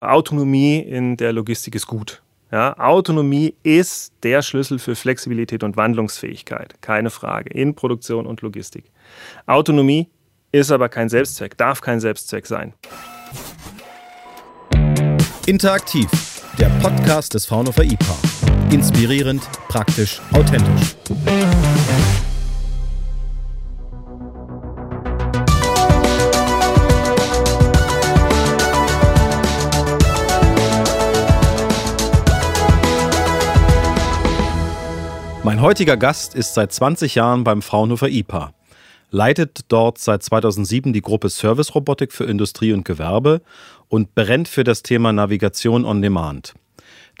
Autonomie in der Logistik ist gut. Ja, Autonomie ist der Schlüssel für Flexibilität und Wandlungsfähigkeit, keine Frage, in Produktion und Logistik. Autonomie ist aber kein Selbstzweck, darf kein Selbstzweck sein. Interaktiv, der Podcast des Fraunhofer IPA. Inspirierend, praktisch, authentisch. Mein heutiger Gast ist seit 20 Jahren beim Fraunhofer IPA, leitet dort seit 2007 die Gruppe Service Robotik für Industrie und Gewerbe und brennt für das Thema Navigation on Demand.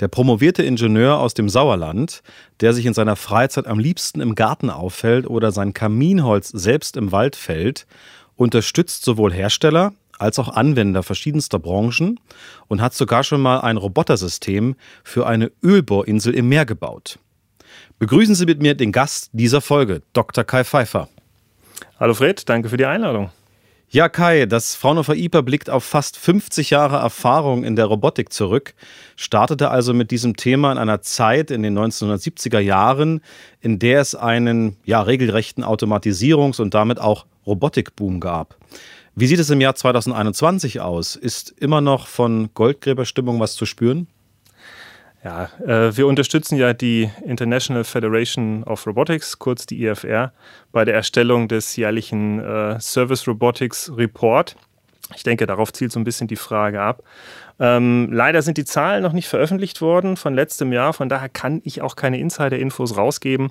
Der promovierte Ingenieur aus dem Sauerland, der sich in seiner Freizeit am liebsten im Garten auffällt oder sein Kaminholz selbst im Wald fällt, unterstützt sowohl Hersteller als auch Anwender verschiedenster Branchen und hat sogar schon mal ein Robotersystem für eine Ölbohrinsel im Meer gebaut. Begrüßen Sie mit mir den Gast dieser Folge, Dr. Kai Pfeiffer. Hallo Fred, danke für die Einladung. Ja, Kai, das Fraunhofer IPA blickt auf fast 50 Jahre Erfahrung in der Robotik zurück, startete also mit diesem Thema in einer Zeit in den 1970er Jahren, in der es einen ja, regelrechten Automatisierungs- und damit auch Robotikboom gab. Wie sieht es im Jahr 2021 aus? Ist immer noch von Goldgräberstimmung was zu spüren? Ja, äh, wir unterstützen ja die International Federation of Robotics, kurz die IFR, bei der Erstellung des jährlichen äh, Service Robotics Report. Ich denke, darauf zielt so ein bisschen die Frage ab. Ähm, leider sind die Zahlen noch nicht veröffentlicht worden von letztem Jahr, von daher kann ich auch keine Insider-Infos rausgeben.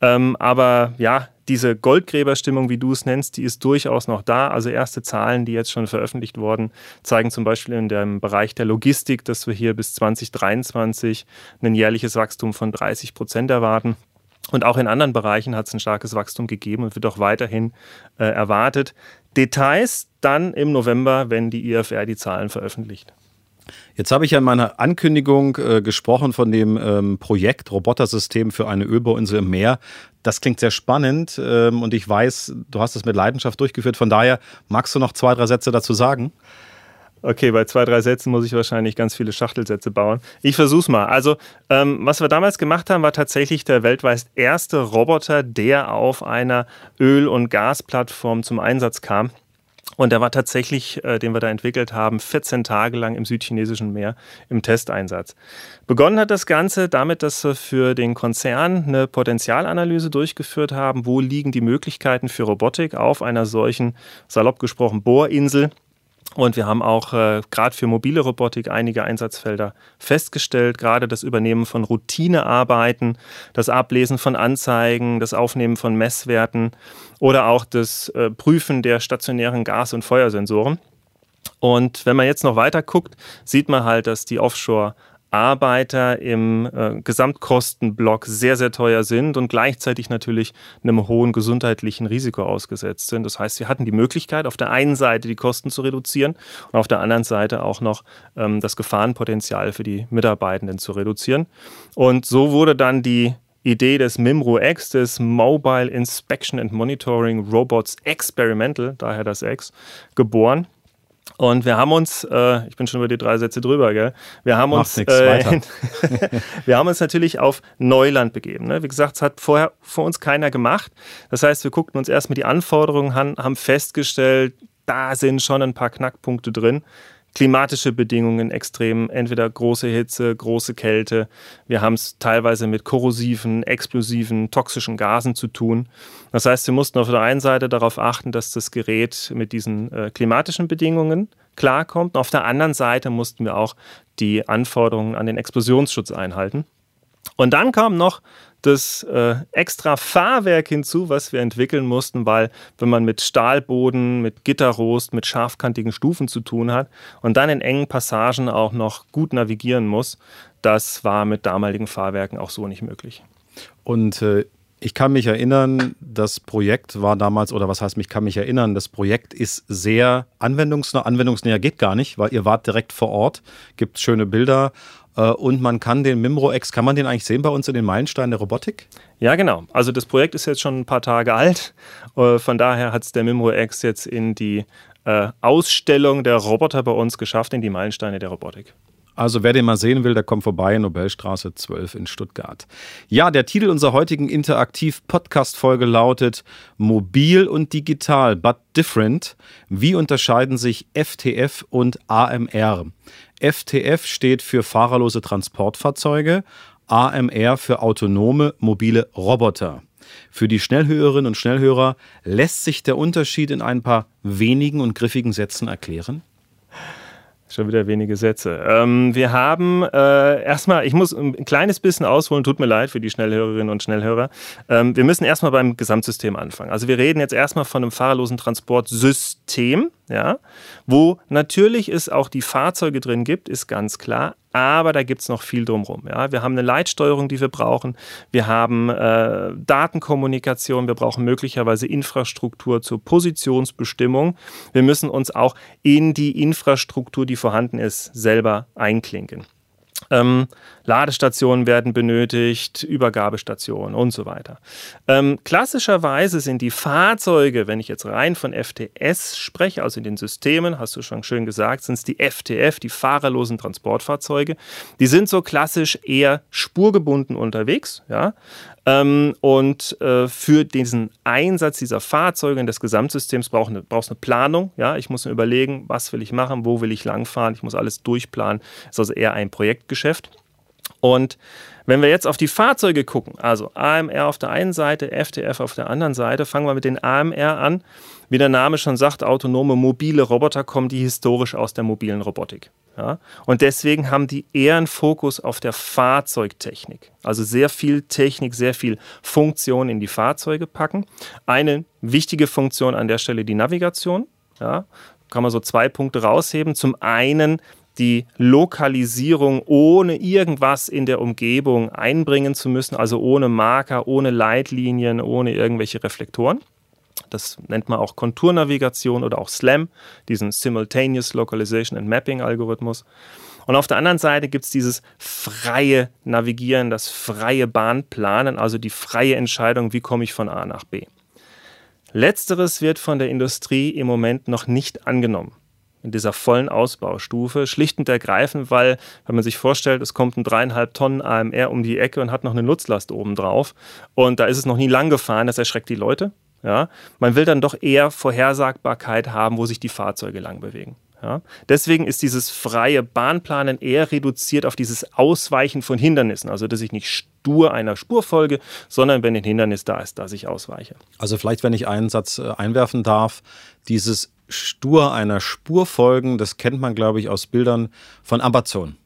Ähm, aber ja, diese Goldgräberstimmung, wie du es nennst, die ist durchaus noch da. Also erste Zahlen, die jetzt schon veröffentlicht wurden, zeigen zum Beispiel in dem Bereich der Logistik, dass wir hier bis 2023 ein jährliches Wachstum von 30 Prozent erwarten. Und auch in anderen Bereichen hat es ein starkes Wachstum gegeben und wird auch weiterhin äh, erwartet. Details dann im November, wenn die IFR die Zahlen veröffentlicht. Jetzt habe ich ja in meiner Ankündigung äh, gesprochen von dem ähm, Projekt Robotersystem für eine Ölbohrinsel im Meer. Das klingt sehr spannend ähm, und ich weiß, du hast es mit Leidenschaft durchgeführt. Von daher magst du noch zwei, drei Sätze dazu sagen? Okay, bei zwei, drei Sätzen muss ich wahrscheinlich ganz viele Schachtelsätze bauen. Ich versuch's mal. Also, ähm, was wir damals gemacht haben, war tatsächlich der weltweit erste Roboter, der auf einer Öl- und Gasplattform zum Einsatz kam. Und der war tatsächlich, äh, den wir da entwickelt haben, 14 Tage lang im südchinesischen Meer im Testeinsatz. Begonnen hat das Ganze damit, dass wir für den Konzern eine Potenzialanalyse durchgeführt haben. Wo liegen die Möglichkeiten für Robotik auf einer solchen, salopp gesprochen, Bohrinsel? Und wir haben auch äh, gerade für mobile Robotik einige Einsatzfelder festgestellt, gerade das Übernehmen von Routinearbeiten, das Ablesen von Anzeigen, das Aufnehmen von Messwerten oder auch das äh, Prüfen der stationären Gas- und Feuersensoren. Und wenn man jetzt noch weiter guckt, sieht man halt, dass die Offshore Arbeiter im äh, Gesamtkostenblock sehr, sehr teuer sind und gleichzeitig natürlich einem hohen gesundheitlichen Risiko ausgesetzt sind. Das heißt, wir hatten die Möglichkeit, auf der einen Seite die Kosten zu reduzieren und auf der anderen Seite auch noch ähm, das Gefahrenpotenzial für die Mitarbeitenden zu reduzieren. Und so wurde dann die Idee des MIMRO X, des Mobile Inspection and Monitoring Robots Experimental, daher das X, geboren. Und wir haben uns, äh, ich bin schon über die drei Sätze drüber, gell? Wir haben uns, nix, äh, wir haben uns natürlich auf Neuland begeben. Ne? Wie gesagt, es hat vorher vor uns keiner gemacht. Das heißt, wir guckten uns erstmal die Anforderungen an, haben festgestellt, da sind schon ein paar Knackpunkte drin klimatische Bedingungen extrem, entweder große Hitze, große Kälte. Wir haben es teilweise mit korrosiven, explosiven, toxischen Gasen zu tun. Das heißt, wir mussten auf der einen Seite darauf achten, dass das Gerät mit diesen äh, klimatischen Bedingungen klarkommt. auf der anderen Seite mussten wir auch die Anforderungen an den Explosionsschutz einhalten. Und dann kam noch das äh, extra Fahrwerk hinzu, was wir entwickeln mussten, weil wenn man mit Stahlboden, mit Gitterrost, mit scharfkantigen Stufen zu tun hat und dann in engen Passagen auch noch gut navigieren muss, das war mit damaligen Fahrwerken auch so nicht möglich. Und äh, ich kann mich erinnern, das Projekt war damals, oder was heißt, mich kann mich erinnern, das Projekt ist sehr anwendungsnah. Anwendungsnäher geht gar nicht, weil ihr wart direkt vor Ort, gibt schöne Bilder und man kann den Mimro-X, kann man den eigentlich sehen bei uns in den Meilensteinen der Robotik? Ja, genau. Also das Projekt ist jetzt schon ein paar Tage alt. Äh, von daher hat es der Mimro-X jetzt in die äh, Ausstellung der Roboter bei uns geschafft in die Meilensteine der Robotik. Also wer den mal sehen will, der kommt vorbei, Nobelstraße 12 in Stuttgart. Ja, der Titel unserer heutigen Interaktiv-Podcast-Folge lautet Mobil und digital, but different. Wie unterscheiden sich FTF und AMR? FTF steht für fahrerlose Transportfahrzeuge, AMR für autonome mobile Roboter. Für die Schnellhörerinnen und Schnellhörer lässt sich der Unterschied in ein paar wenigen und griffigen Sätzen erklären? Schon wieder wenige Sätze. Ähm, wir haben äh, erstmal, ich muss ein kleines bisschen ausholen, tut mir leid für die Schnellhörerinnen und Schnellhörer. Ähm, wir müssen erstmal beim Gesamtsystem anfangen. Also wir reden jetzt erstmal von einem fahrerlosen Transportsystem, ja, wo natürlich es auch die Fahrzeuge drin gibt, ist ganz klar, aber da gibt es noch viel drumherum. Ja. Wir haben eine Leitsteuerung, die wir brauchen. Wir haben äh, Datenkommunikation. Wir brauchen möglicherweise Infrastruktur zur Positionsbestimmung. Wir müssen uns auch in die Infrastruktur, die vorhanden ist, selber einklinken. Ähm, Ladestationen werden benötigt, Übergabestationen und so weiter. Ähm, klassischerweise sind die Fahrzeuge, wenn ich jetzt rein von FTS spreche, also in den Systemen, hast du schon schön gesagt, sind es die FTF, die fahrerlosen Transportfahrzeuge. Die sind so klassisch eher spurgebunden unterwegs. Ja? Ähm, und äh, für diesen Einsatz dieser Fahrzeuge in des Gesamtsystems brauchst du eine, Planung. Ja? Ich muss mir überlegen, was will ich machen, wo will ich langfahren. Ich muss alles durchplanen. Das ist also eher ein Projektgeschäft. Und wenn wir jetzt auf die Fahrzeuge gucken, also AMR auf der einen Seite, FTF auf der anderen Seite, fangen wir mit den AMR an. Wie der Name schon sagt, autonome mobile Roboter kommen die historisch aus der mobilen Robotik. Ja? Und deswegen haben die eher einen Fokus auf der Fahrzeugtechnik. Also sehr viel Technik, sehr viel Funktion in die Fahrzeuge packen. Eine wichtige Funktion an der Stelle die Navigation. Ja? Kann man so zwei Punkte rausheben. Zum einen die Lokalisierung ohne irgendwas in der Umgebung einbringen zu müssen, also ohne Marker, ohne Leitlinien, ohne irgendwelche Reflektoren. Das nennt man auch Konturnavigation oder auch SLAM, diesen Simultaneous Localization and Mapping Algorithmus. Und auf der anderen Seite gibt es dieses freie Navigieren, das freie Bahnplanen, also die freie Entscheidung, wie komme ich von A nach B. Letzteres wird von der Industrie im Moment noch nicht angenommen in dieser vollen Ausbaustufe, schlicht und ergreifend, weil, wenn man sich vorstellt, es kommt ein dreieinhalb Tonnen AMR um die Ecke und hat noch eine Nutzlast oben drauf und da ist es noch nie lang gefahren, das erschreckt die Leute. Ja? Man will dann doch eher Vorhersagbarkeit haben, wo sich die Fahrzeuge lang bewegen. Ja? Deswegen ist dieses freie Bahnplanen eher reduziert auf dieses Ausweichen von Hindernissen. Also, dass ich nicht stur einer Spur folge, sondern wenn ein Hindernis da ist, dass ich ausweiche. Also, vielleicht, wenn ich einen Satz äh, einwerfen darf, dieses stur einer Spur folgen, das kennt man, glaube ich, aus Bildern von Amazon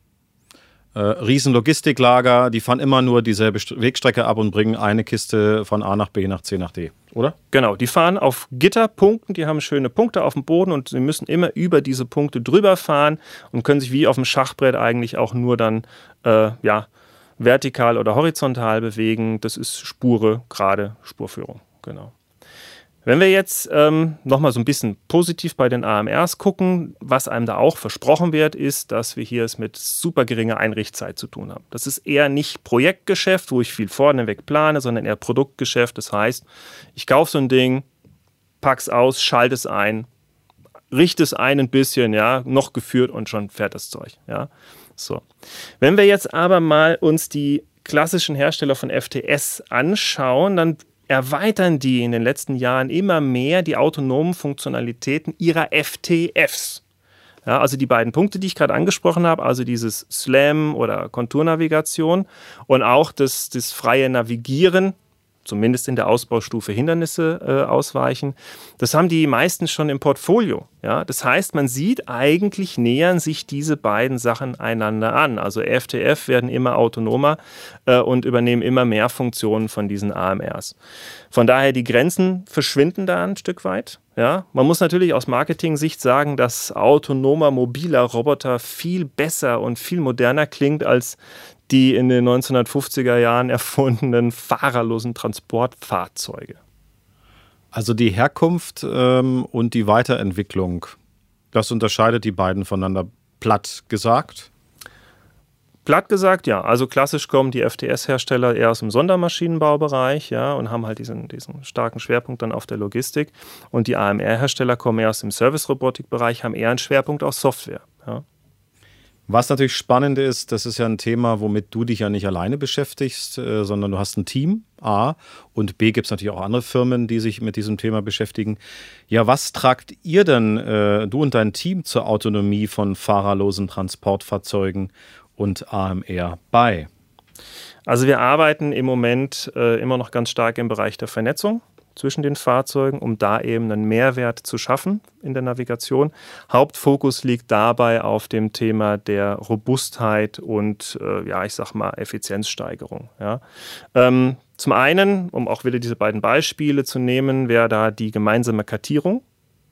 äh, Riesenlogistiklager, die fahren immer nur dieselbe Wegstrecke ab und bringen eine Kiste von A nach B nach C nach D, oder? Genau, die fahren auf Gitterpunkten, die haben schöne Punkte auf dem Boden und sie müssen immer über diese Punkte drüber fahren und können sich wie auf dem Schachbrett eigentlich auch nur dann, äh, ja, vertikal oder horizontal bewegen. Das ist Spure, gerade Spurführung, genau. Wenn wir jetzt ähm, nochmal so ein bisschen positiv bei den AMRs gucken, was einem da auch versprochen wird, ist, dass wir hier es mit super geringer Einrichtzeit zu tun haben. Das ist eher nicht Projektgeschäft, wo ich viel vorneweg plane, sondern eher Produktgeschäft. Das heißt, ich kaufe so ein Ding, pack's aus, schalte es ein, richte es ein ein bisschen, ja, noch geführt und schon fährt das Zeug, ja. So. Wenn wir jetzt aber mal uns die klassischen Hersteller von FTS anschauen, dann erweitern die in den letzten Jahren immer mehr die autonomen Funktionalitäten ihrer FTFs. Ja, also die beiden Punkte, die ich gerade angesprochen habe, also dieses SLAM oder Konturnavigation und auch das, das freie Navigieren zumindest in der Ausbaustufe Hindernisse äh, ausweichen. Das haben die meisten schon im Portfolio. Ja? Das heißt, man sieht, eigentlich nähern sich diese beiden Sachen einander an. Also FTF werden immer autonomer äh, und übernehmen immer mehr Funktionen von diesen AMRs. Von daher, die Grenzen verschwinden da ein Stück weit. Ja, man muss natürlich aus Marketing-Sicht sagen, dass autonomer mobiler Roboter viel besser und viel moderner klingt als die in den 1950er Jahren erfundenen fahrerlosen Transportfahrzeuge. Also die Herkunft ähm, und die Weiterentwicklung, das unterscheidet die beiden voneinander platt gesagt? Platt gesagt, ja. Also klassisch kommen die FTS-Hersteller eher aus dem Sondermaschinenbaubereich, ja, und haben halt diesen, diesen starken Schwerpunkt dann auf der Logistik. Und die AMR-Hersteller kommen eher aus dem Service-Robotik-Bereich, haben eher einen Schwerpunkt auf Software. Ja. Was natürlich spannend ist, das ist ja ein Thema, womit du dich ja nicht alleine beschäftigst, äh, sondern du hast ein Team, A, und B gibt es natürlich auch andere Firmen, die sich mit diesem Thema beschäftigen. Ja, was tragt ihr denn, äh, du und dein Team, zur Autonomie von fahrerlosen Transportfahrzeugen und AMR bei? Also wir arbeiten im Moment äh, immer noch ganz stark im Bereich der Vernetzung zwischen den Fahrzeugen, um da eben einen Mehrwert zu schaffen in der Navigation. Hauptfokus liegt dabei auf dem Thema der Robustheit und, äh, ja, ich sag mal, Effizienzsteigerung. Ja. Ähm, zum einen, um auch wieder diese beiden Beispiele zu nehmen, wäre da die gemeinsame Kartierung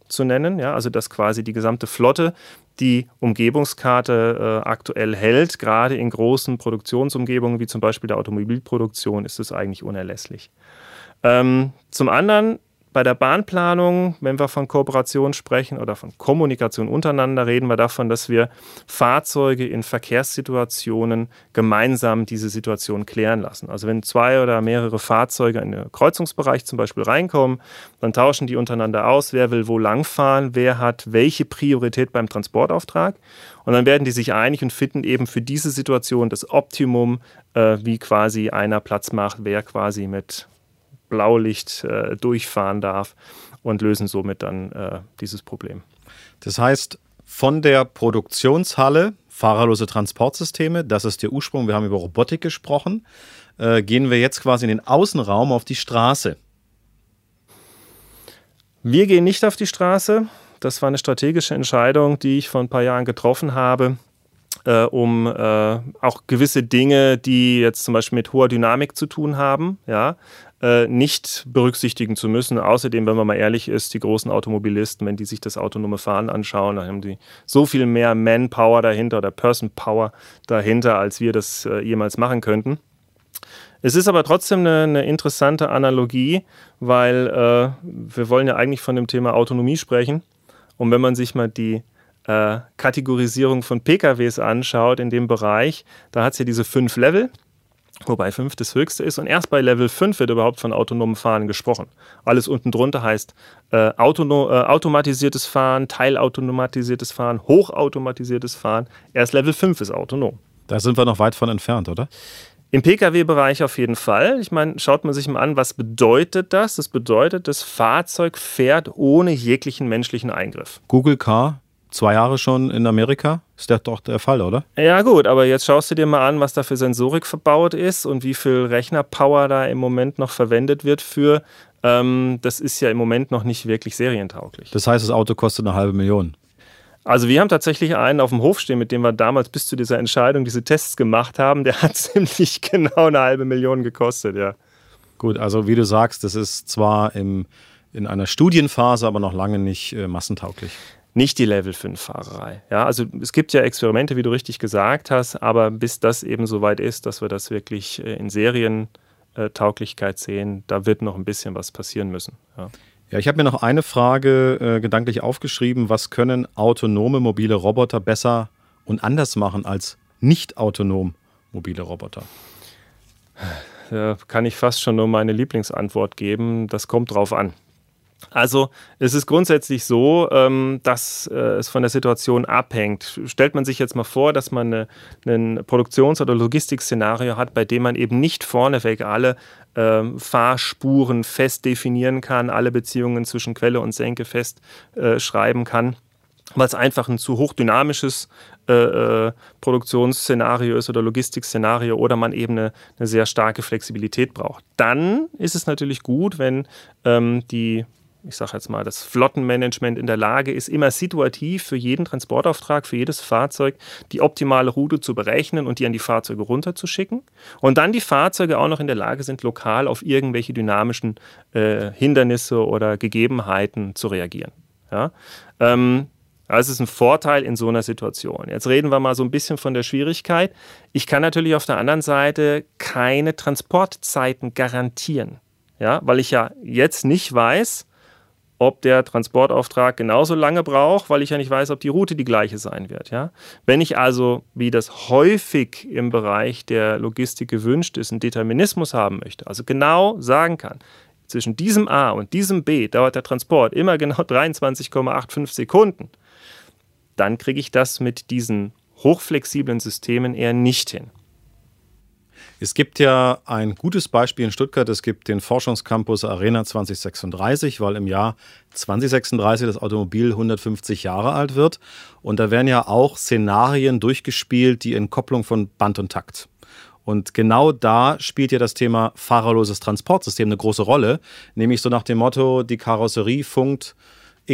zu nennen, ja, also dass quasi die gesamte Flotte die Umgebungskarte äh, aktuell hält. Gerade in großen Produktionsumgebungen wie zum Beispiel der Automobilproduktion ist es eigentlich unerlässlich. Ähm, zum anderen bei der Bahnplanung, wenn wir von Kooperation sprechen oder von Kommunikation untereinander, reden wir davon, dass wir Fahrzeuge in Verkehrssituationen gemeinsam diese Situation klären lassen. Also wenn zwei oder mehrere Fahrzeuge in den Kreuzungsbereich zum Beispiel reinkommen, dann tauschen die untereinander aus, wer will wo langfahren, wer hat welche Priorität beim Transportauftrag. Und dann werden die sich einig und finden eben für diese Situation das Optimum, äh, wie quasi einer Platz macht, wer quasi mit Blaulicht äh, durchfahren darf und lösen somit dann äh, dieses Problem. Das heißt, von der Produktionshalle, fahrerlose Transportsysteme, das ist der Ursprung, wir haben über Robotik gesprochen, äh, gehen wir jetzt quasi in den Außenraum auf die Straße. Wir gehen nicht auf die Straße. Das war eine strategische Entscheidung, die ich vor ein paar Jahren getroffen habe, äh, um äh, auch gewisse Dinge, die jetzt zum Beispiel mit hoher Dynamik zu tun haben, ja, äh, nicht berücksichtigen zu müssen. Außerdem, wenn man mal ehrlich ist, die großen Automobilisten, wenn die sich das autonome Fahren anschauen, dann haben die so viel mehr Manpower dahinter oder Person Power dahinter, als wir das äh, jemals machen könnten. Es ist aber trotzdem eine, eine interessante Analogie, weil äh, wir wollen ja eigentlich von dem Thema Autonomie sprechen. Und wenn man sich mal die äh, Kategorisierung von PKWs anschaut in dem Bereich, da hat es ja diese fünf Level wobei 5 das höchste ist. Und erst bei Level 5 wird überhaupt von autonomem Fahren gesprochen. Alles unten drunter heißt äh, autono, äh, automatisiertes Fahren, teilautomatisiertes Fahren, hochautomatisiertes Fahren. Erst Level 5 ist autonom. Da sind wir noch weit von entfernt, oder? Im Pkw-Bereich auf jeden Fall. Ich meine, schaut man sich mal an, was bedeutet das? Das bedeutet, das Fahrzeug fährt ohne jeglichen menschlichen Eingriff. Google Car zwei Jahre schon in Amerika. Ist das doch der Fall, oder? Ja, gut, aber jetzt schaust du dir mal an, was da für Sensorik verbaut ist und wie viel Rechnerpower da im Moment noch verwendet wird für. Ähm, das ist ja im Moment noch nicht wirklich serientauglich. Das heißt, das Auto kostet eine halbe Million. Also wir haben tatsächlich einen auf dem Hof stehen, mit dem wir damals bis zu dieser Entscheidung diese Tests gemacht haben. Der hat ziemlich genau eine halbe Million gekostet, ja. Gut, also wie du sagst, das ist zwar im, in einer Studienphase, aber noch lange nicht äh, massentauglich nicht die Level 5 Fahrerei. Ja, also es gibt ja Experimente, wie du richtig gesagt hast, aber bis das eben so weit ist, dass wir das wirklich äh, in Serientauglichkeit sehen, da wird noch ein bisschen was passieren müssen. Ja. Ja, ich habe mir noch eine Frage äh, gedanklich aufgeschrieben. Was können autonome mobile Roboter besser und anders machen als nicht autonom mobile Roboter? Da kann ich fast schon nur meine Lieblingsantwort geben. Das kommt drauf an. Also es ist grundsätzlich so, ähm, dass äh, es von der Situation abhängt. Stellt man sich jetzt mal vor, dass man eine, ein Produktions- oder Logistikszenario hat, bei dem man eben nicht vorneweg alle ähm, Fahrspuren fest definieren kann, alle Beziehungen zwischen Quelle und Senke fest äh, schreiben kann weil es einfach ein zu hochdynamisches äh, äh, Produktionsszenario ist oder Logistikszenario oder man eben eine, eine, sehr starke Flexibilität braucht. Dann ist es natürlich gut, wenn ähm, die ich sage jetzt mal, das Flottenmanagement in der Lage ist, immer situativ für jeden Transportauftrag, für jedes Fahrzeug die optimale Route zu berechnen und die an die Fahrzeuge runterzuschicken. Und dann die Fahrzeuge auch noch in der Lage sind, lokal auf irgendwelche dynamischen äh, Hindernisse oder Gegebenheiten zu reagieren. Ja? Ähm, das ist ein Vorteil in so einer Situation. Jetzt reden wir mal so ein bisschen von der Schwierigkeit. Ich kann natürlich auf der anderen Seite keine Transportzeiten garantieren. Ja, weil ich ja jetzt nicht weiß, ob der Transportauftrag genauso lange braucht, weil ich ja nicht weiß, ob die Route die gleiche sein wird. Ja? Wenn ich also, wie das häufig im Bereich der Logistik gewünscht ist, einen Determinismus haben möchte, also genau sagen kann, zwischen diesem A und diesem B dauert der Transport immer genau 23,85 Sekunden, dann kriege ich das mit diesen hochflexiblen Systemen eher nicht hin. Es gibt ja ein gutes Beispiel in Stuttgart. Es gibt den Forschungscampus Arena 2036, weil im Jahr 2036 das Automobil 150 Jahre alt wird. Und da werden ja auch Szenarien durchgespielt, die Entkopplung von Band und Takt. Und genau da spielt ja das Thema fahrerloses Transportsystem eine große Rolle, nämlich so nach dem Motto, die Karosserie funkt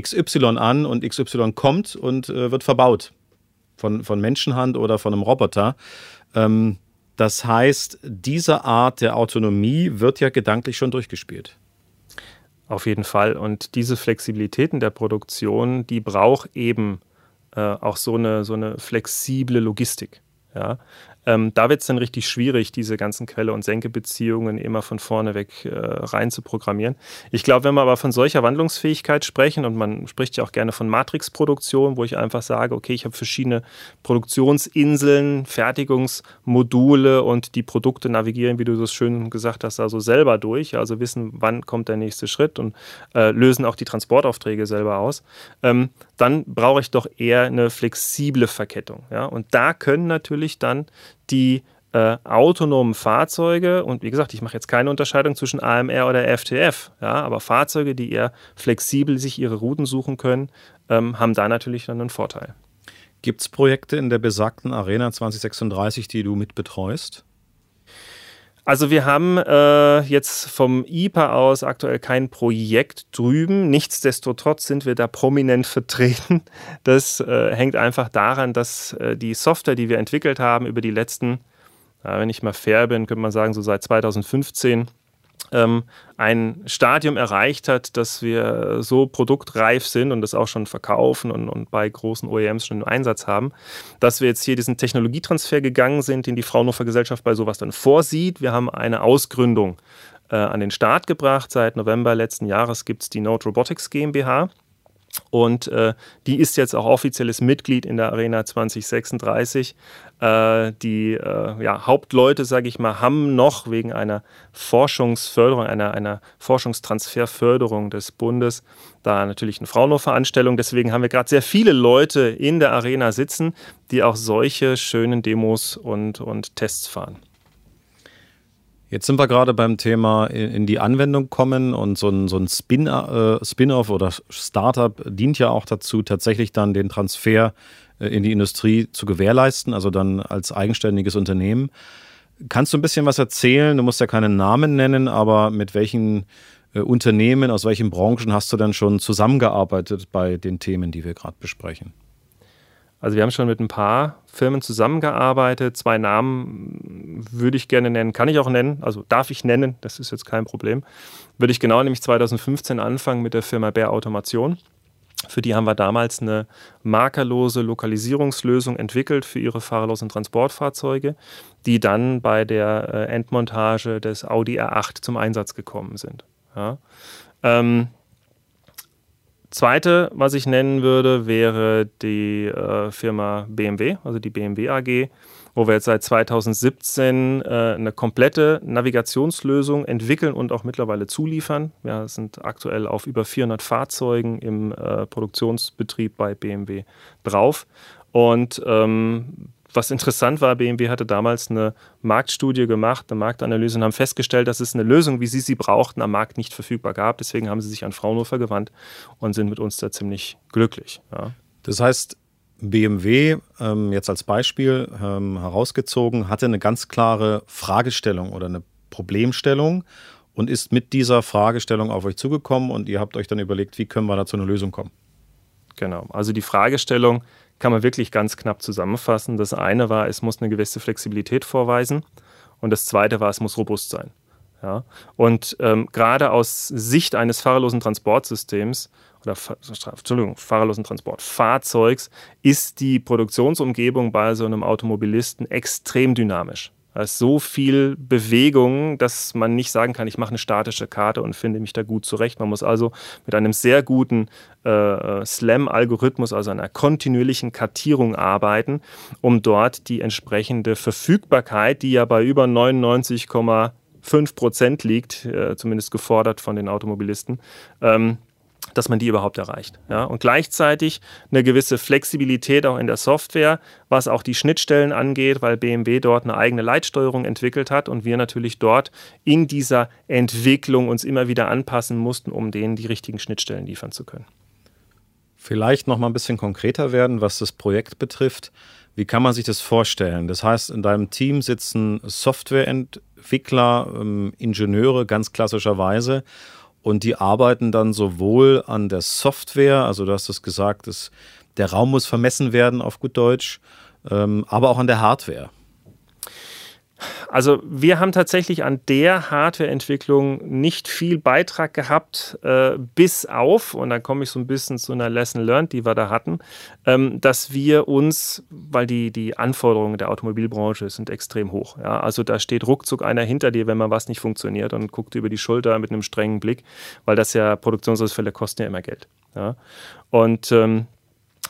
XY an und XY kommt und äh, wird verbaut von, von Menschenhand oder von einem Roboter. Ähm, das heißt, diese Art der Autonomie wird ja gedanklich schon durchgespielt. Auf jeden Fall. Und diese Flexibilitäten der Produktion, die braucht eben äh, auch so eine, so eine flexible Logistik. Ja? Ähm, da wird es dann richtig schwierig, diese ganzen Quelle- und Senkebeziehungen immer von vorne weg äh, rein zu programmieren. Ich glaube, wenn wir aber von solcher Wandlungsfähigkeit sprechen und man spricht ja auch gerne von Matrixproduktion, wo ich einfach sage, okay, ich habe verschiedene Produktionsinseln, Fertigungsmodule und die Produkte navigieren, wie du das schön gesagt hast, also selber durch, also wissen, wann kommt der nächste Schritt und äh, lösen auch die Transportaufträge selber aus. Ähm, dann brauche ich doch eher eine flexible Verkettung. Ja? Und da können natürlich dann die äh, autonomen Fahrzeuge, und wie gesagt, ich mache jetzt keine Unterscheidung zwischen AMR oder FTF, ja, aber Fahrzeuge, die eher flexibel sich ihre Routen suchen können, ähm, haben da natürlich dann einen Vorteil. Gibt es Projekte in der besagten Arena 2036, die du mitbetreust? Also wir haben äh, jetzt vom IPA aus aktuell kein Projekt drüben. Nichtsdestotrotz sind wir da prominent vertreten. Das äh, hängt einfach daran, dass äh, die Software, die wir entwickelt haben über die letzten, wenn ich mal fair bin, könnte man sagen, so seit 2015, ähm, ein Stadium erreicht hat, dass wir so produktreif sind und das auch schon verkaufen und, und, bei großen OEMs schon im Einsatz haben, dass wir jetzt hier diesen Technologietransfer gegangen sind, den die Fraunhofer Gesellschaft bei sowas dann vorsieht. Wir haben eine Ausgründung äh, an den Start gebracht. Seit November letzten Jahres gibt es die Node Robotics GmbH. Und äh, die ist jetzt auch offizielles Mitglied in der Arena 2036. Äh, die äh, ja, Hauptleute, sage ich mal, haben noch wegen einer Forschungsförderung, einer, einer Forschungstransferförderung des Bundes da natürlich eine Fraunhofer-Anstellung. Deswegen haben wir gerade sehr viele Leute in der Arena sitzen, die auch solche schönen Demos und, und Tests fahren. Jetzt sind wir gerade beim Thema in die Anwendung kommen und so ein, so ein Spin, äh, Spin-off oder Startup dient ja auch dazu, tatsächlich dann den Transfer äh, in die Industrie zu gewährleisten, also dann als eigenständiges Unternehmen. Kannst du ein bisschen was erzählen? Du musst ja keinen Namen nennen, aber mit welchen äh, Unternehmen, aus welchen Branchen hast du dann schon zusammengearbeitet bei den Themen, die wir gerade besprechen? Also wir haben schon mit ein paar Firmen zusammengearbeitet. Zwei Namen würde ich gerne nennen, kann ich auch nennen, also darf ich nennen, das ist jetzt kein Problem. Würde ich genau nämlich 2015 anfangen mit der Firma Bär Automation. Für die haben wir damals eine markerlose Lokalisierungslösung entwickelt für ihre fahrerlosen Transportfahrzeuge, die dann bei der äh, Endmontage des Audi R8 zum Einsatz gekommen sind. Ja. Ähm, Zweite, was ich nennen würde, wäre die äh, Firma BMW, also die BMW AG, wo wir jetzt seit 2017 äh, eine komplette Navigationslösung entwickeln und auch mittlerweile zuliefern. Wir sind aktuell auf über 400 Fahrzeugen im äh, Produktionsbetrieb bei BMW drauf. Und ähm, was interessant war, BMW hatte damals eine Marktstudie gemacht, eine Marktanalyse und haben festgestellt, dass es eine Lösung, wie sie sie brauchten, am Markt nicht verfügbar gab. Deswegen haben sie sich an Fraunhofer gewandt und sind mit uns da ziemlich glücklich. Ja. Das heißt, BMW ähm, jetzt als Beispiel ähm, herausgezogen hatte eine ganz klare Fragestellung oder eine Problemstellung und ist mit dieser Fragestellung auf euch zugekommen und ihr habt euch dann überlegt, wie können wir da zu einer Lösung kommen. Genau, also die Fragestellung, kann man wirklich ganz knapp zusammenfassen. Das eine war, es muss eine gewisse Flexibilität vorweisen und das zweite war, es muss robust sein. Ja? Und ähm, gerade aus Sicht eines fahrerlosen Transportsystems oder Entschuldigung, fahrerlosen Transportfahrzeugs ist die Produktionsumgebung bei so einem Automobilisten extrem dynamisch. Da ist so viel Bewegung, dass man nicht sagen kann, ich mache eine statische Karte und finde mich da gut zurecht. Man muss also mit einem sehr guten äh, äh SLAM-Algorithmus, also einer kontinuierlichen Kartierung arbeiten, um dort die entsprechende Verfügbarkeit, die ja bei über 99,5 Prozent liegt, äh, zumindest gefordert von den Automobilisten, ähm, dass man die überhaupt erreicht. Ja? Und gleichzeitig eine gewisse Flexibilität auch in der Software, was auch die Schnittstellen angeht, weil BMW dort eine eigene Leitsteuerung entwickelt hat und wir natürlich dort in dieser Entwicklung uns immer wieder anpassen mussten, um denen die richtigen Schnittstellen liefern zu können. Vielleicht noch mal ein bisschen konkreter werden, was das Projekt betrifft. Wie kann man sich das vorstellen? Das heißt, in deinem Team sitzen Softwareentwickler, ähm, Ingenieure ganz klassischerweise und die arbeiten dann sowohl an der Software, also du hast es gesagt, dass der Raum muss vermessen werden auf gut Deutsch, ähm, aber auch an der Hardware. Also wir haben tatsächlich an der Hardwareentwicklung nicht viel Beitrag gehabt, äh, bis auf, und dann komme ich so ein bisschen zu einer Lesson Learned, die wir da hatten, ähm, dass wir uns, weil die, die Anforderungen der Automobilbranche sind extrem hoch. Ja? Also da steht ruckzuck einer hinter dir, wenn mal was nicht funktioniert und guckt über die Schulter mit einem strengen Blick, weil das ja Produktionsausfälle kosten ja immer Geld. Ja? Und ähm,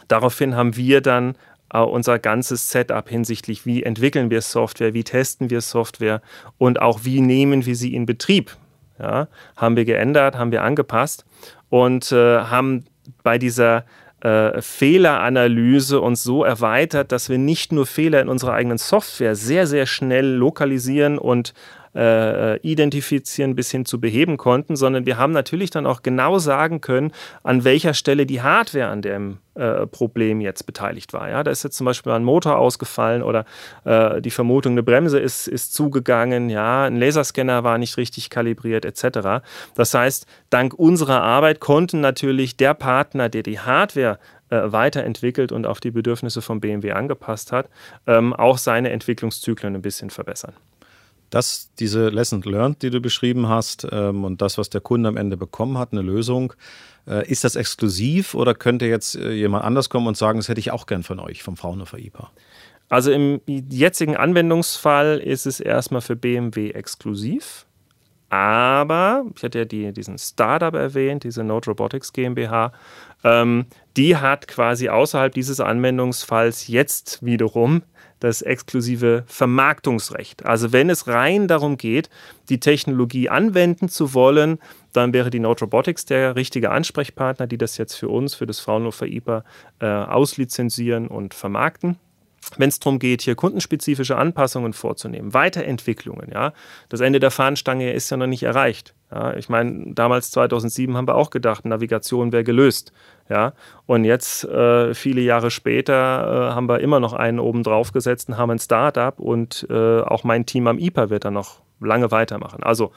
daraufhin haben wir dann unser ganzes Setup hinsichtlich, wie entwickeln wir Software, wie testen wir Software und auch wie nehmen wir sie in Betrieb. Ja, haben wir geändert, haben wir angepasst und äh, haben bei dieser äh, Fehleranalyse uns so erweitert, dass wir nicht nur Fehler in unserer eigenen Software sehr, sehr schnell lokalisieren und äh, identifizieren bis hin zu beheben konnten, sondern wir haben natürlich dann auch genau sagen können, an welcher Stelle die Hardware an dem äh, Problem jetzt beteiligt war. Ja, da ist jetzt zum Beispiel ein Motor ausgefallen oder äh, die Vermutung, eine Bremse ist, ist zugegangen, ja, ein Laserscanner war nicht richtig kalibriert, etc. Das heißt, dank unserer Arbeit konnten natürlich der Partner, der die Hardware äh, weiterentwickelt und auf die Bedürfnisse von BMW angepasst hat, ähm, auch seine Entwicklungszyklen ein bisschen verbessern dass diese Lesson Learned, die du beschrieben hast, ähm, und das, was der Kunde am Ende bekommen hat, eine Lösung, äh, ist das exklusiv oder könnte jetzt äh, jemand anders kommen und sagen, das hätte ich auch gern von euch, vom Fraunhofer IPA? Also im jetzigen Anwendungsfall ist es erstmal für BMW exklusiv. Aber, ich hatte ja die, diesen Startup erwähnt, diese Node Robotics GmbH, ähm, die hat quasi außerhalb dieses Anwendungsfalls jetzt wiederum das exklusive Vermarktungsrecht. Also wenn es rein darum geht, die Technologie anwenden zu wollen, dann wäre die Node Robotics der richtige Ansprechpartner, die das jetzt für uns, für das Fraunhofer IPA äh, auslizenzieren und vermarkten wenn es darum geht, hier kundenspezifische Anpassungen vorzunehmen, Weiterentwicklungen, ja, das Ende der Fahnenstange ist ja noch nicht erreicht. Ja, ich meine, damals 2007 haben wir auch gedacht, Navigation wäre gelöst. Ja, und jetzt, äh, viele Jahre später, äh, haben wir immer noch einen oben drauf gesetzt und haben ein Startup und äh, auch mein Team am IPA wird dann noch lange weitermachen. Also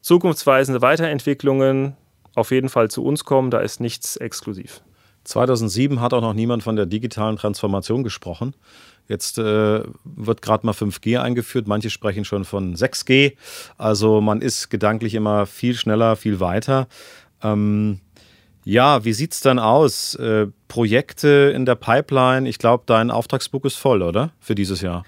zukunftsweisende Weiterentwicklungen auf jeden Fall zu uns kommen, da ist nichts exklusiv. 2007 hat auch noch niemand von der digitalen Transformation gesprochen. Jetzt äh, wird gerade mal 5G eingeführt, manche sprechen schon von 6G. Also man ist gedanklich immer viel schneller, viel weiter. Ähm, ja, wie sieht es dann aus? Äh, Projekte in der Pipeline? Ich glaube, dein Auftragsbuch ist voll, oder? Für dieses Jahr.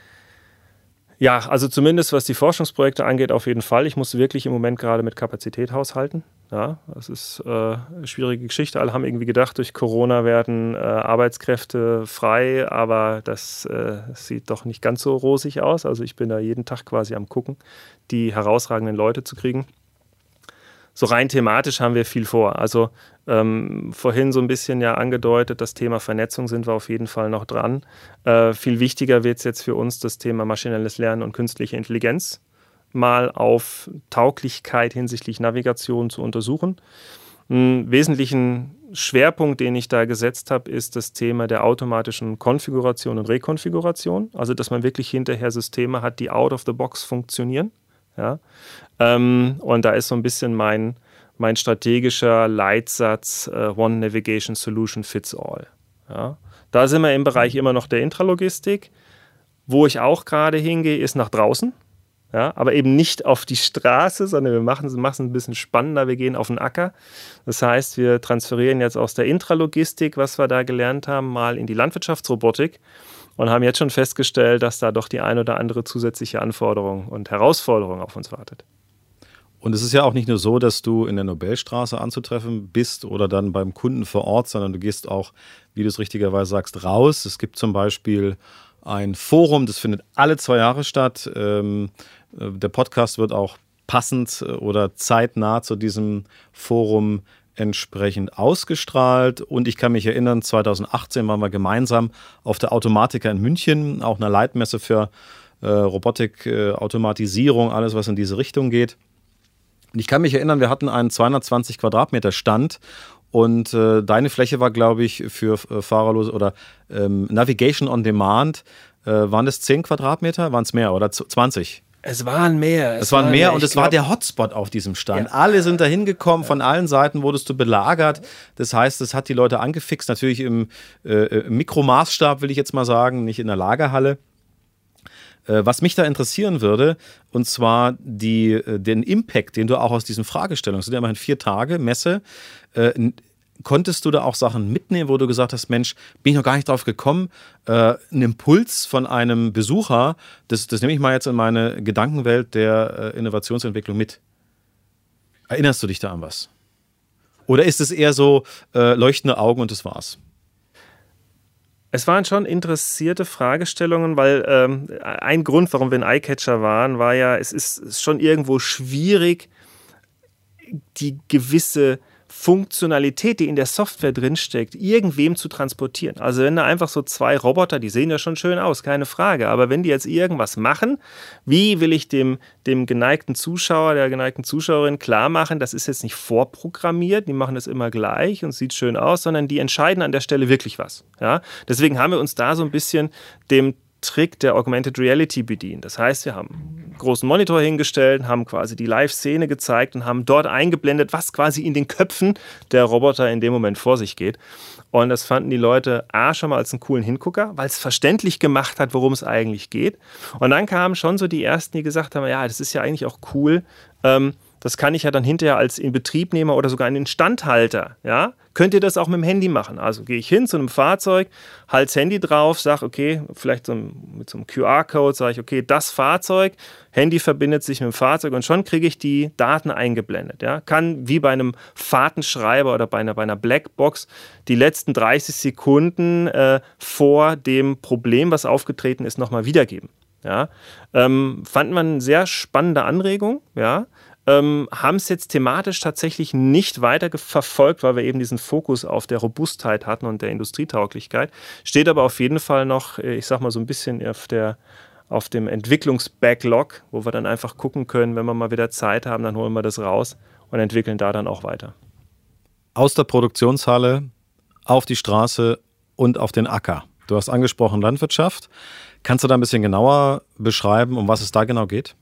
Ja, also zumindest was die Forschungsprojekte angeht, auf jeden Fall. Ich muss wirklich im Moment gerade mit Kapazität haushalten. Ja, das ist äh, eine schwierige Geschichte. Alle haben irgendwie gedacht, durch Corona werden äh, Arbeitskräfte frei, aber das äh, sieht doch nicht ganz so rosig aus. Also ich bin da jeden Tag quasi am gucken, die herausragenden Leute zu kriegen so rein thematisch haben wir viel vor. Also ähm, vorhin so ein bisschen ja angedeutet, das Thema Vernetzung sind wir auf jeden Fall noch dran. Äh, viel wichtiger wird es jetzt für uns das Thema maschinelles Lernen und künstliche Intelligenz mal auf Tauglichkeit hinsichtlich Navigation zu untersuchen. Einen wesentlichen Schwerpunkt, den ich da gesetzt habe, ist das Thema der automatischen Konfiguration und Rekonfiguration. Also, dass man wirklich hinterher Systeme hat, die out of the box funktionieren. Ja? Ähm, und da ist so ein bisschen mein, mein strategischer Leitsatz äh, One Navigation Solution Fits All. Ja? Da sind wir im Bereich immer noch der Intralogistik. Wo ich auch gerade hingehe, ist nach draußen. Ja, aber eben nicht auf die Straße, sondern wir machen es ein bisschen spannender. Wir gehen auf den Acker. Das heißt, wir transferieren jetzt aus der Intralogistik, was wir da gelernt haben, mal in die Landwirtschaftsrobotik und haben jetzt schon festgestellt, dass da doch die ein oder andere zusätzliche Anforderung und Herausforderung auf uns wartet. Und es ist ja auch nicht nur so, dass du in der Nobelstraße anzutreffen bist oder dann beim Kunden vor Ort, sondern du gehst auch, wie du es richtigerweise sagst, raus. Es gibt zum Beispiel ein Forum, das findet alle zwei Jahre statt. Ähm, äh, der Podcast wird auch passend äh, oder zeitnah zu diesem Forum entsprechend ausgestrahlt. Und ich kann mich erinnern, 2018 waren wir gemeinsam auf der Automatika in München, auch einer Leitmesse für äh, Robotik, äh, Automatisierung, alles, was in diese Richtung geht. Und ich kann mich erinnern, wir hatten einen 220 Quadratmeter Stand und äh, deine Fläche war, glaube ich, für äh, fahrerlose oder ähm, Navigation on Demand. Äh, waren es 10 Quadratmeter? Waren es mehr oder 20? Es waren mehr. Es, es waren mehr, und es war der Hotspot auf diesem Stand. Ja. Alle sind da hingekommen, von allen Seiten wurdest du belagert. Das heißt, es hat die Leute angefixt, natürlich im äh, Mikromaßstab, will ich jetzt mal sagen, nicht in der Lagerhalle. Äh, was mich da interessieren würde, und zwar die, äh, den Impact, den du auch aus diesen Fragestellungen, es sind ja immerhin vier Tage Messe, äh, konntest du da auch Sachen mitnehmen, wo du gesagt hast, Mensch, bin ich noch gar nicht drauf gekommen, äh, ein Impuls von einem Besucher, das, das nehme ich mal jetzt in meine Gedankenwelt der äh, Innovationsentwicklung mit. Erinnerst du dich da an was? Oder ist es eher so äh, leuchtende Augen und das war's? Es waren schon interessierte Fragestellungen, weil ähm, ein Grund, warum wir ein Eyecatcher waren, war ja, es ist schon irgendwo schwierig, die gewisse Funktionalität, die in der Software drinsteckt, irgendwem zu transportieren. Also wenn da einfach so zwei Roboter, die sehen ja schon schön aus, keine Frage, aber wenn die jetzt irgendwas machen, wie will ich dem, dem geneigten Zuschauer, der geneigten Zuschauerin klar machen, das ist jetzt nicht vorprogrammiert, die machen das immer gleich und sieht schön aus, sondern die entscheiden an der Stelle wirklich was. Ja? Deswegen haben wir uns da so ein bisschen dem Trick der Augmented Reality bedient. Das heißt, wir haben einen großen Monitor hingestellt, haben quasi die Live-Szene gezeigt und haben dort eingeblendet, was quasi in den Köpfen der Roboter in dem Moment vor sich geht. Und das fanden die Leute A schon mal als einen coolen Hingucker, weil es verständlich gemacht hat, worum es eigentlich geht. Und dann kamen schon so die ersten, die gesagt haben, ja, das ist ja eigentlich auch cool. Ähm, das kann ich ja dann hinterher als Inbetriebnehmer oder sogar einen Instandhalter, ja, könnt ihr das auch mit dem Handy machen. Also gehe ich hin zu einem Fahrzeug, halte das Handy drauf, sage, okay, vielleicht so mit so einem QR-Code, sage ich, okay, das Fahrzeug, Handy verbindet sich mit dem Fahrzeug und schon kriege ich die Daten eingeblendet. Ja. Kann wie bei einem Fahrtenschreiber oder bei einer, bei einer Blackbox die letzten 30 Sekunden äh, vor dem Problem, was aufgetreten ist, nochmal wiedergeben. Ja. Ähm, fand man eine sehr spannende Anregung, ja ähm, haben es jetzt thematisch tatsächlich nicht weiter verfolgt, weil wir eben diesen Fokus auf der Robustheit hatten und der Industrietauglichkeit. Steht aber auf jeden Fall noch, äh, ich sag mal so ein bisschen auf der auf dem Entwicklungsbacklog, wo wir dann einfach gucken können, wenn wir mal wieder Zeit haben, dann holen wir das raus und entwickeln da dann auch weiter. Aus der Produktionshalle auf die Straße und auf den Acker. Du hast angesprochen Landwirtschaft. Kannst du da ein bisschen genauer beschreiben, um was es da genau geht?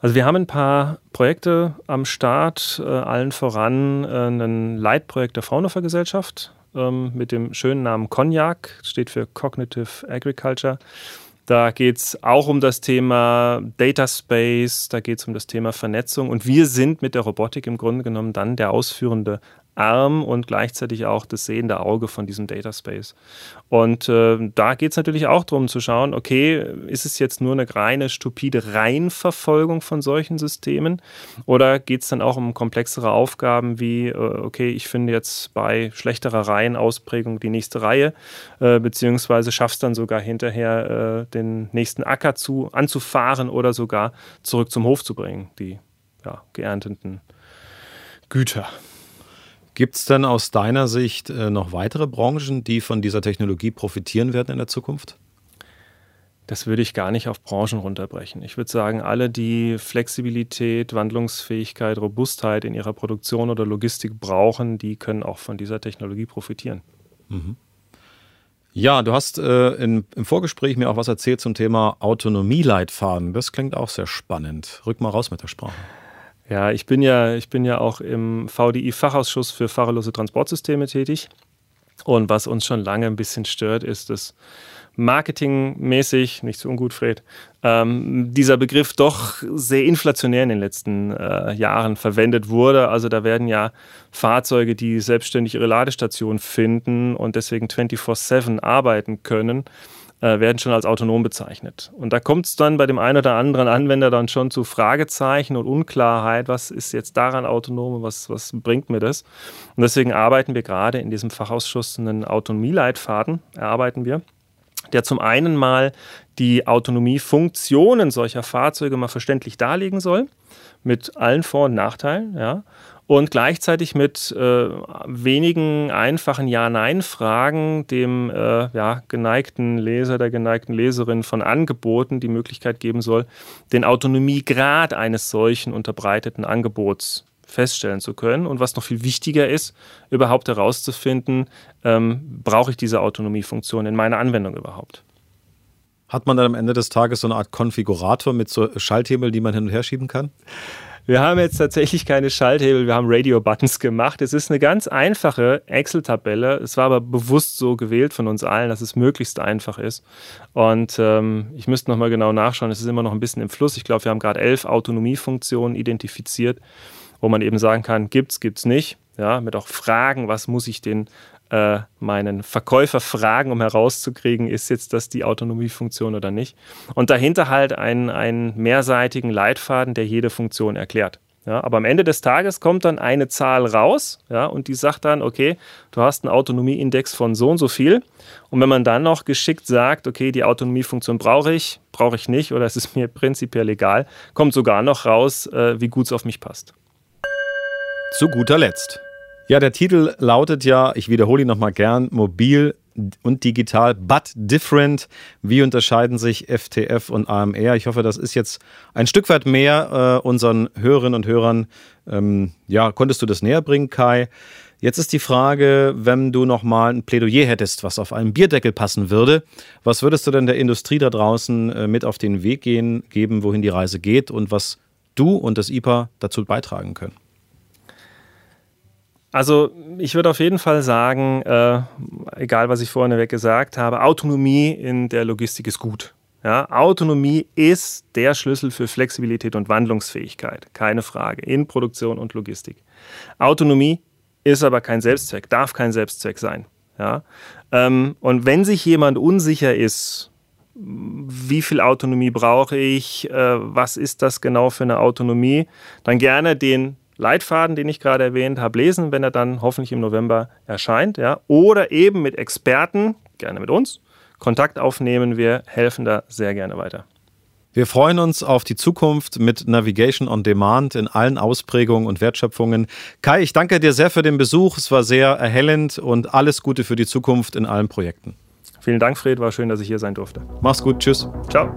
Also wir haben ein paar Projekte am Start, äh, allen voran äh, ein Leitprojekt der Fraunhofer Gesellschaft ähm, mit dem schönen Namen Cognac, steht für Cognitive Agriculture. Da geht es auch um das Thema Data Space, da geht es um das Thema Vernetzung und wir sind mit der Robotik im Grunde genommen dann der ausführende Arm und gleichzeitig auch das sehende Auge von diesem Data Space. Und äh, da geht es natürlich auch darum zu schauen, okay, ist es jetzt nur eine reine, stupide Reihenverfolgung von solchen Systemen oder geht es dann auch um komplexere Aufgaben wie, äh, okay, ich finde jetzt bei schlechterer Reihenausprägung die nächste Reihe, äh, beziehungsweise schaffst dann sogar hinterher äh, den nächsten Acker zu, anzufahren oder sogar zurück zum Hof zu bringen, die ja, geernteten Güter. Gibt es denn aus deiner Sicht äh, noch weitere Branchen, die von dieser Technologie profitieren werden in der Zukunft? Das würde ich gar nicht auf Branchen runterbrechen. Ich würde sagen, alle, die Flexibilität, Wandlungsfähigkeit, Robustheit in ihrer Produktion oder Logistik brauchen, die können auch von dieser Technologie profitieren. Mhm. Ja, du hast äh, in, im Vorgespräch mir auch was erzählt zum Thema Autonomieleitfaden. Das klingt auch sehr spannend. Rück mal raus mit der Sprache. Ja, ich bin ja, ich bin ja auch im VDI-Fachausschuss für fahrerlose Transportsysteme tätig. Und was uns schon lange ein bisschen stört, ist, dass marketingmäßig, nicht so ungut, Fred, ähm, dieser Begriff doch sehr inflationär in den letzten äh, Jahren verwendet wurde. Also da werden ja Fahrzeuge, die selbstständig ihre Ladestation finden und deswegen 24-7 arbeiten können, äh, werden schon als autonom bezeichnet. Und da kommt es dann bei dem einen oder anderen Anwender dann schon zu Fragezeichen und Unklarheit, was ist jetzt daran autonom, was, was bringt mir das? Und deswegen arbeiten wir gerade in diesem Fachausschuss einen Autonomieleitfaden, erarbeiten wir der zum einen mal die Autonomiefunktionen solcher Fahrzeuge mal verständlich darlegen soll, mit allen Vor- und Nachteilen, ja, und gleichzeitig mit äh, wenigen einfachen Ja-Nein-Fragen dem äh, ja, geneigten Leser, der geneigten Leserin von Angeboten die Möglichkeit geben soll, den Autonomiegrad eines solchen unterbreiteten Angebots feststellen zu können. Und was noch viel wichtiger ist, überhaupt herauszufinden, ähm, brauche ich diese Autonomiefunktion in meiner Anwendung überhaupt. Hat man dann am Ende des Tages so eine Art Konfigurator mit so Schalthebel, die man hin und her schieben kann? Wir haben jetzt tatsächlich keine Schalthebel, wir haben Radio-Buttons gemacht. Es ist eine ganz einfache Excel-Tabelle. Es war aber bewusst so gewählt von uns allen, dass es möglichst einfach ist. Und ähm, ich müsste nochmal genau nachschauen, es ist immer noch ein bisschen im Fluss. Ich glaube, wir haben gerade elf Autonomiefunktionen identifiziert wo man eben sagen kann, gibt's, gibt's nicht. Ja, mit auch Fragen, was muss ich den äh, meinen Verkäufer fragen, um herauszukriegen, ist jetzt das die Autonomiefunktion oder nicht. Und dahinter halt einen, einen mehrseitigen Leitfaden, der jede Funktion erklärt. Ja, aber am Ende des Tages kommt dann eine Zahl raus, ja, und die sagt dann, okay, du hast einen Autonomieindex von so und so viel. Und wenn man dann noch geschickt sagt, okay, die Autonomiefunktion brauche ich, brauche ich nicht, oder es ist mir prinzipiell egal, kommt sogar noch raus, äh, wie gut es auf mich passt. Zu guter Letzt. Ja, der Titel lautet ja, ich wiederhole ihn nochmal gern, mobil und digital, but different. Wie unterscheiden sich FTF und AMR? Ich hoffe, das ist jetzt ein Stück weit mehr äh, unseren Hörerinnen und Hörern. Ähm, ja, konntest du das näher bringen, Kai? Jetzt ist die Frage, wenn du nochmal ein Plädoyer hättest, was auf einen Bierdeckel passen würde, was würdest du denn der Industrie da draußen äh, mit auf den Weg gehen, geben, wohin die Reise geht und was du und das IPA dazu beitragen können? Also ich würde auf jeden Fall sagen, äh, egal was ich vorneweg gesagt habe, Autonomie in der Logistik ist gut. Ja, Autonomie ist der Schlüssel für Flexibilität und Wandlungsfähigkeit, keine Frage, in Produktion und Logistik. Autonomie ist aber kein Selbstzweck, darf kein Selbstzweck sein. Ja? Ähm, und wenn sich jemand unsicher ist, wie viel Autonomie brauche ich, äh, was ist das genau für eine Autonomie, dann gerne den Leitfaden, den ich gerade erwähnt habe, lesen, wenn er dann hoffentlich im November erscheint. Ja? Oder eben mit Experten, gerne mit uns, Kontakt aufnehmen. Wir helfen da sehr gerne weiter. Wir freuen uns auf die Zukunft mit Navigation on Demand in allen Ausprägungen und Wertschöpfungen. Kai, ich danke dir sehr für den Besuch. Es war sehr erhellend und alles Gute für die Zukunft in allen Projekten. Vielen Dank, Fred. War schön, dass ich hier sein durfte. Mach's gut. Tschüss. Ciao.